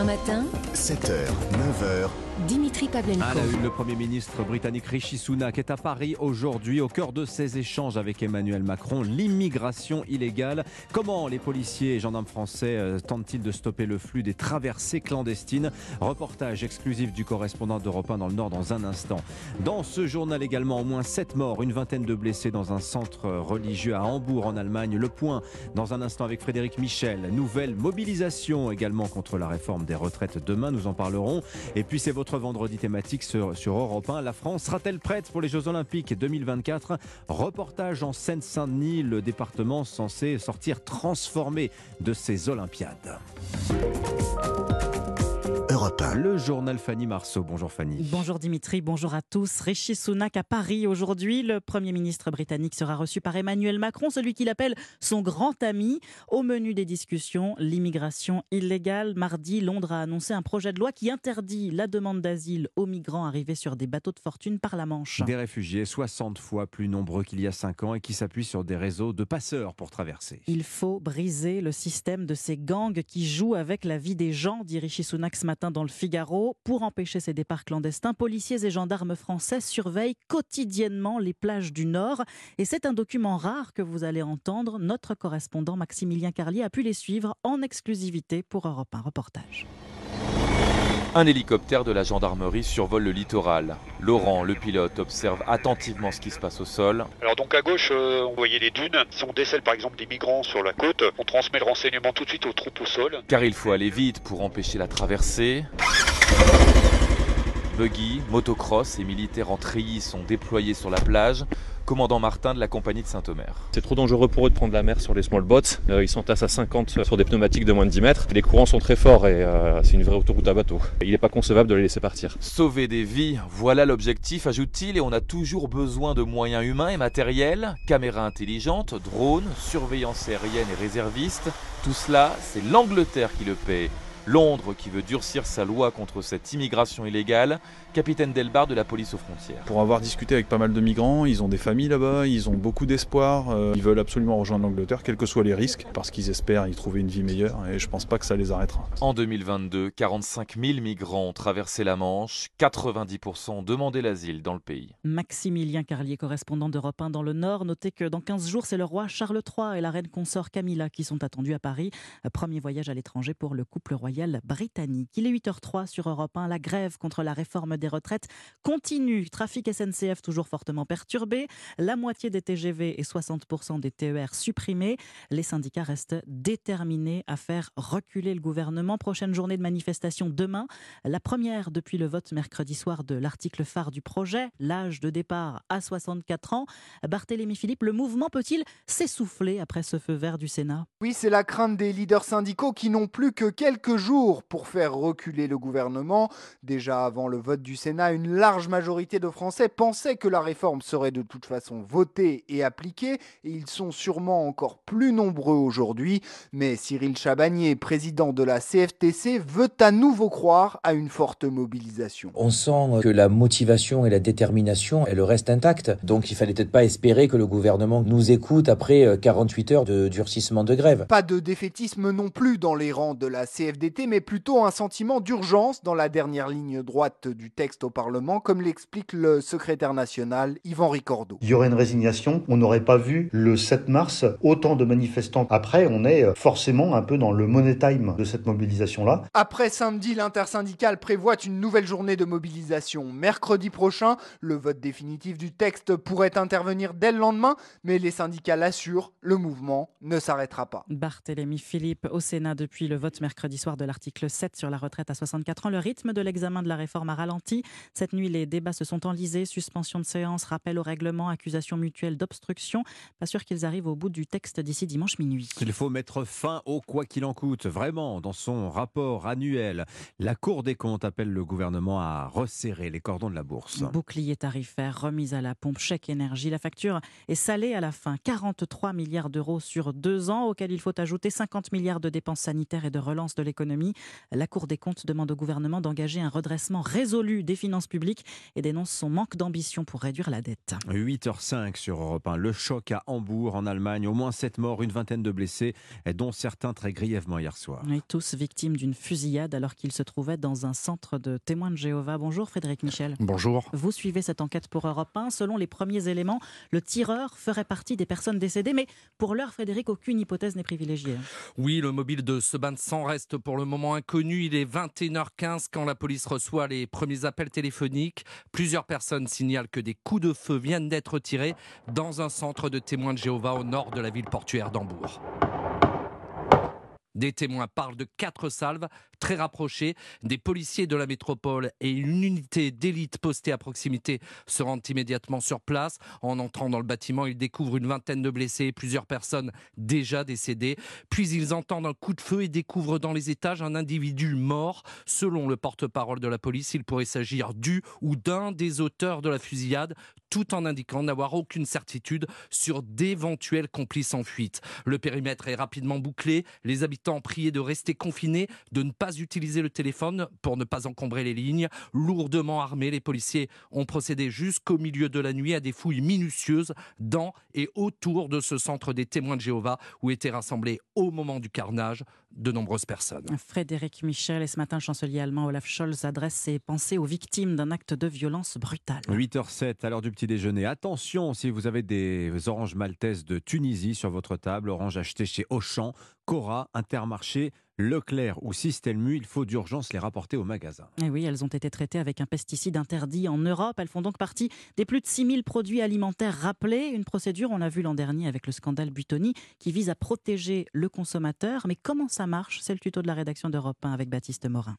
1 matin, 7h, 9h, Dimitri Pavlenko. À la une, le Premier ministre britannique Rishi Sunak est à Paris aujourd'hui au cœur de ses échanges avec Emmanuel Macron. L'immigration illégale. Comment les policiers et gendarmes français euh, tentent-ils de stopper le flux des traversées clandestines? Reportage exclusif du correspondant d'Europe 1 dans le Nord dans un instant. Dans ce journal également, au moins 7 morts, une vingtaine de blessés dans un centre religieux à Hambourg en Allemagne. Le point dans un instant avec Frédéric Michel. Nouvelle mobilisation également contre la réforme des retraites demain, nous en parlerons. Et puis c'est votre vendredi thématique sur, sur Europe 1. La France sera-t-elle prête pour les Jeux Olympiques 2024 Reportage en Seine-Saint-Denis, le département censé sortir transformé de ces Olympiades. Europe 1. Le journal Fanny Marceau. Bonjour Fanny. Bonjour Dimitri, bonjour à tous. Rishi Sunak à Paris aujourd'hui. Le Premier ministre britannique sera reçu par Emmanuel Macron, celui qu'il appelle son grand ami. Au menu des discussions, l'immigration illégale. Mardi, Londres a annoncé un projet de loi qui interdit la demande d'asile aux migrants arrivés sur des bateaux de fortune par la Manche. Des réfugiés 60 fois plus nombreux qu'il y a 5 ans et qui s'appuient sur des réseaux de passeurs pour traverser. Il faut briser le système de ces gangs qui jouent avec la vie des gens, dit Rishi Sunak ce matin dans le Figaro. Pour empêcher ces départs clandestins, policiers et gendarmes français surveillent quotidiennement les plages du Nord. Et c'est un document rare que vous allez entendre. Notre correspondant Maximilien Carlier a pu les suivre en exclusivité pour Europe 1 Reportage. Un hélicoptère de la gendarmerie survole le littoral. Laurent, le pilote, observe attentivement ce qui se passe au sol. Alors donc à gauche, euh, on voyait les dunes. Si on décèle par exemple des migrants sur la côte, on transmet le renseignement tout de suite aux troupes au sol. Car il faut aller vite pour empêcher la traversée. Buggy, motocross et militaires en treillis sont déployés sur la plage. Commandant Martin de la compagnie de Saint-Omer. C'est trop dangereux pour eux de prendre la mer sur les small boats. Euh, ils sont à 50 sur des pneumatiques de moins de 10 mètres. Les courants sont très forts et euh, c'est une vraie autoroute à bateau. Il n'est pas concevable de les laisser partir. Sauver des vies, voilà l'objectif, ajoute-t-il, et on a toujours besoin de moyens humains et matériels, caméras intelligentes, drones, surveillance aérienne et réservistes. Tout cela, c'est l'Angleterre qui le paie. Londres qui veut durcir sa loi contre cette immigration illégale, capitaine Delbar de la police aux frontières. Pour avoir discuté avec pas mal de migrants, ils ont des familles là-bas, ils ont beaucoup d'espoir, euh, ils veulent absolument rejoindre l'Angleterre, quels que soient les risques, parce qu'ils espèrent y trouver une vie meilleure, et je pense pas que ça les arrêtera. En 2022, 45 000 migrants ont traversé la Manche, 90% ont demandé l'asile dans le pays. Maximilien Carlier, correspondant d'Europe 1 dans le Nord. Notez que dans 15 jours, c'est le roi Charles III et la reine consort Camilla qui sont attendus à Paris. Premier voyage à l'étranger pour le couple royal Il est 8h03 sur Europe 1. La grève contre la réforme des retraites continue. Trafic SNCF toujours fortement perturbé. La moitié des TGV et 60% des TER supprimés. Les syndicats restent déterminés à faire reculer le gouvernement. Prochaine journée de manifestation demain. La première depuis le vote mercredi soir de l'article phare du projet. L'âge de départ à 64 ans. Barthélémy Philippe, le mouvement peut-il s'essouffler après ce feu vert du Sénat? Oui, c'est la crainte des leaders syndicaux qui n'ont plus que quelques jours pour faire reculer le gouvernement. Déjà avant le vote du Sénat, une large majorité de Français pensaient que la réforme serait de toute façon votée et appliquée, et ils sont sûrement encore plus nombreux aujourd'hui. Mais Cyril Chabagnier, président de la CFTC, veut à nouveau croire à une forte mobilisation. On sent que la motivation et la détermination, elles restent intactes. Donc il fallait peut-être pas espérer que le gouvernement nous écoute après 48 heures de durcissement de grève. Pas de défaitisme non plus dans les rangs de la CFDT, mais plutôt un sentiment d'urgence dans la dernière ligne droite du texte au Parlement, comme l'explique le secrétaire national Yvan Ricordo. Il y aurait une résignation. On n'aurait pas vu le 7 mars autant de manifestants. Après, on est forcément un peu dans le money time de cette mobilisation-là. Après samedi, l'intersyndicale prévoit une nouvelle journée de mobilisation. Mercredi prochain, le vote définitif du texte pourrait intervenir dès le lendemain, mais les syndicats l'assurent, le mouvement ne s'arrêtera pas. Barthélémy Philippe au Sénat depuis le vote mercredi soir de l'article 7 sur la retraite à 64 ans. Le rythme de l'examen de la réforme a ralenti. Cette nuit, les débats se sont enlisés. Suspension de séance, rappel au règlement, accusation mutuelle d'obstruction. Pas sûr qu'ils arrivent au bout du texte d'ici dimanche minuit. Il faut mettre fin au quoi qu'il en coûte. Vraiment, dans son rapport annuel, la Cour des comptes appelle le gouvernement à resserrer les cordons de la bourse. Bouclier tarifaire, remise à la pompe, chèque énergie. La facture est salée à la fin. 43 milliards d'euros sur deux ans, auxquels il faut ajouter 50 milliards de dépenses sanitaires et de relance de l'économie l'économie. La Cour des comptes demande au gouvernement d'engager un redressement résolu des finances publiques et dénonce son manque d'ambition pour réduire la dette. 8h05 sur Europe 1. Le choc à Hambourg, en Allemagne. Au moins 7 morts, une vingtaine de blessés, dont certains très grièvement hier soir. Et tous victimes d'une fusillade alors qu'ils se trouvaient dans un centre de témoins de Jéhovah. Bonjour Frédéric Michel. Bonjour. Vous suivez cette enquête pour Europe 1. Selon les premiers éléments, le tireur ferait partie des personnes décédées. Mais pour l'heure, Frédéric, aucune hypothèse n'est privilégiée. Oui, le mobile de ce bain de sang reste pour le moment inconnu. Il est 21h15 quand la police reçoit les premiers appels téléphoniques. Plusieurs personnes signalent que des coups de feu viennent d'être tirés dans un centre de témoins de Jéhovah au nord de la ville portuaire d'Hambourg. Des témoins parlent de quatre salves très rapprochées. Des policiers de la métropole et une unité d'élite postée à proximité se rendent immédiatement sur place. En entrant dans le bâtiment, ils découvrent une vingtaine de blessés et plusieurs personnes déjà décédées. Puis ils entendent un coup de feu et découvrent dans les étages un individu mort. Selon le porte-parole de la police, il pourrait s'agir du ou d'un des auteurs de la fusillade, tout en indiquant n'avoir aucune certitude sur d'éventuels complices en fuite. Le périmètre est rapidement bouclé. Les habitants priés de rester confinés, de ne pas utiliser le téléphone pour ne pas encombrer les lignes. Lourdement armés, les policiers ont procédé jusqu'au milieu de la nuit à des fouilles minutieuses dans et autour de ce centre des témoins de Jéhovah où étaient rassemblés au moment du carnage de nombreuses personnes. Frédéric Michel et ce matin, le chancelier allemand Olaf Scholz adresse ses pensées aux victimes d'un acte de violence brutale. 8h07 à l'heure du petit déjeuner. Attention si vous avez des oranges maltaises de Tunisie sur votre table, oranges achetées chez Auchan, Cora, Intermarché, Leclerc ou Systelmu, il faut d'urgence les rapporter au magasin. Et oui, elles ont été traitées avec un pesticide interdit en Europe. Elles font donc partie des plus de 6000 produits alimentaires rappelés. Une procédure, on l'a vu l'an dernier avec le scandale Butoni, qui vise à protéger le consommateur. Mais comment ça marche C'est le tuto de la rédaction d'Europe 1 avec Baptiste Morin.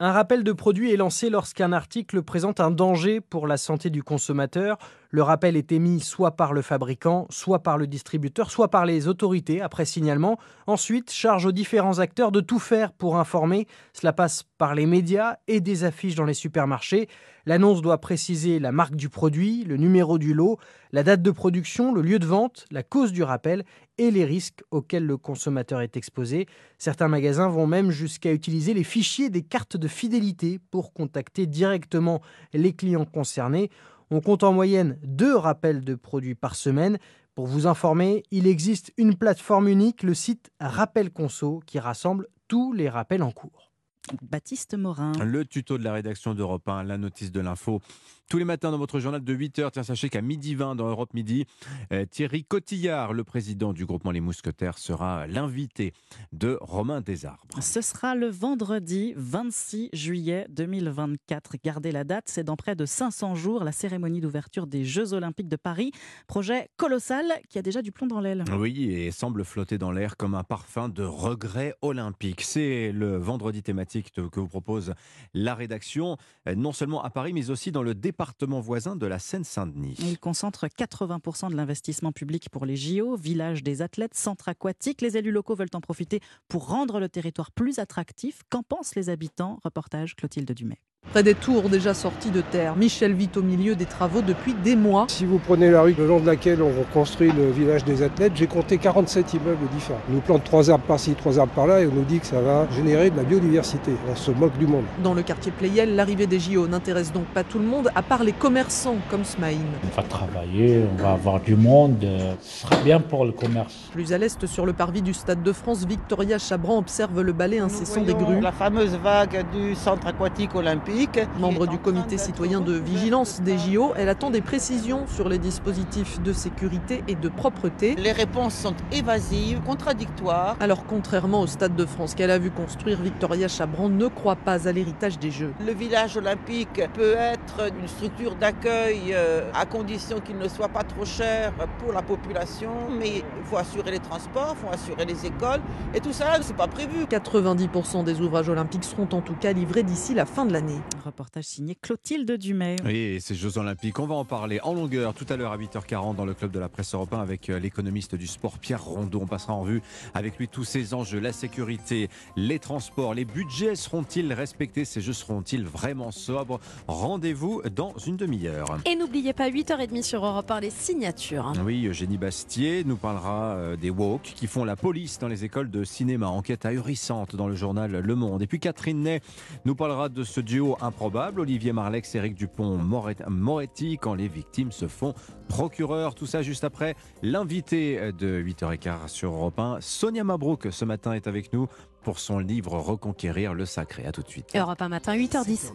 Un rappel de produit est lancé lorsqu'un article présente un danger pour la santé du consommateur. Le rappel est émis soit par le fabricant, soit par le distributeur, soit par les autorités après signalement. Ensuite, charge aux différents acteurs de tout faire pour informer. Cela passe par les médias et des affiches dans les supermarchés. L'annonce doit préciser la marque du produit, le numéro du lot, la date de production, le lieu de vente, la cause du rappel et les risques auxquels le consommateur est exposé. Certains magasins vont même jusqu'à utiliser les fichiers des cartes de fidélité pour contacter directement les clients concernés. On compte en moyenne deux rappels de produits par semaine. Pour vous informer, il existe une plateforme unique, le site Rappel Conso, qui rassemble tous les rappels en cours. Baptiste Morin. Le tuto de la rédaction d'Europe 1, la notice de l'info. Tous les matins dans votre journal de 8h, tiens, sachez qu'à midi 20 dans Europe Midi, euh, Thierry Cotillard, le président du groupement Les Mousquetaires, sera l'invité de Romain Desarbres. Ce sera le vendredi 26 juillet 2024. Gardez la date, c'est dans près de 500 jours la cérémonie d'ouverture des Jeux Olympiques de Paris. Projet colossal qui a déjà du plomb dans l'aile. Oui, et semble flotter dans l'air comme un parfum de regret olympique. C'est le vendredi thématique que vous propose la rédaction, euh, non seulement à Paris, mais aussi dans le département voisin de la Seine-Saint-Denis. Il concentre 80% de l'investissement public pour les JO, village des athlètes, centre aquatique. Les élus locaux veulent en profiter pour rendre le territoire plus attractif. Qu'en pensent les habitants? Reportage Clotilde Dumais. Près des tours déjà sortis de terre, Michel vit au milieu des travaux depuis des mois. Si vous prenez la rue le long de laquelle on construit le village des athlètes, j'ai compté 47 immeubles différents. On nous plante trois arbres par-ci, trois arbres par-là et on nous dit que ça va générer de la biodiversité. On se moque du monde. Dans le quartier Playel, l'arrivée des JO n'intéresse donc pas tout le monde, à part les commerçants comme Smaïn. On va travailler, on va avoir du monde, ce sera bien pour le commerce. Plus à l'est, sur le parvis du Stade de France, Victoria Chabran observe le balai incessant des grues. La fameuse vague du centre aquatique olympique Membre du comité citoyen de vigilance des JO, elle attend des précisions sur les dispositifs de sécurité et de propreté. Les réponses sont évasives, contradictoires. Alors contrairement au Stade de France qu'elle a vu construire, Victoria Chabran ne croit pas à l'héritage des Jeux. Le village olympique peut être une structure d'accueil euh, à condition qu'il ne soit pas trop cher pour la population, mais il faut assurer les transports, il faut assurer les écoles, et tout ça, c'est pas prévu. 90% des ouvrages olympiques seront en tout cas livrés d'ici la fin de l'année. Reportage signé Clotilde Dumay. Oui, ces Jeux Olympiques, on va en parler en longueur tout à l'heure à 8h40 dans le club de la presse européen avec euh, l'économiste du sport Pierre Rondeau. On passera en vue avec lui tous ces enjeux, la sécurité, les transports, les budgets seront-ils respectés? Ces Jeux seront-ils vraiment sobres? Rendez-vous dans une demi-heure. Et n'oubliez pas 8h30 sur Europe 1 les signatures. Oui, Eugénie Bastier nous parlera euh, des woke qui font la police dans les écoles de cinéma. Enquête ahurissante dans le journal Le Monde. Et puis Catherine Ney nous parlera de ce duo improbable, Olivier Marlex, Éric Dupont-Moretti, quand les victimes se font procureur. Tout ça juste après l'invité de 8h15 sur Europe 1. Sonia Mabrouk, ce matin, est avec nous pour son livre Reconquérir le sacré. À tout de suite. Europe 1 matin, 8h10.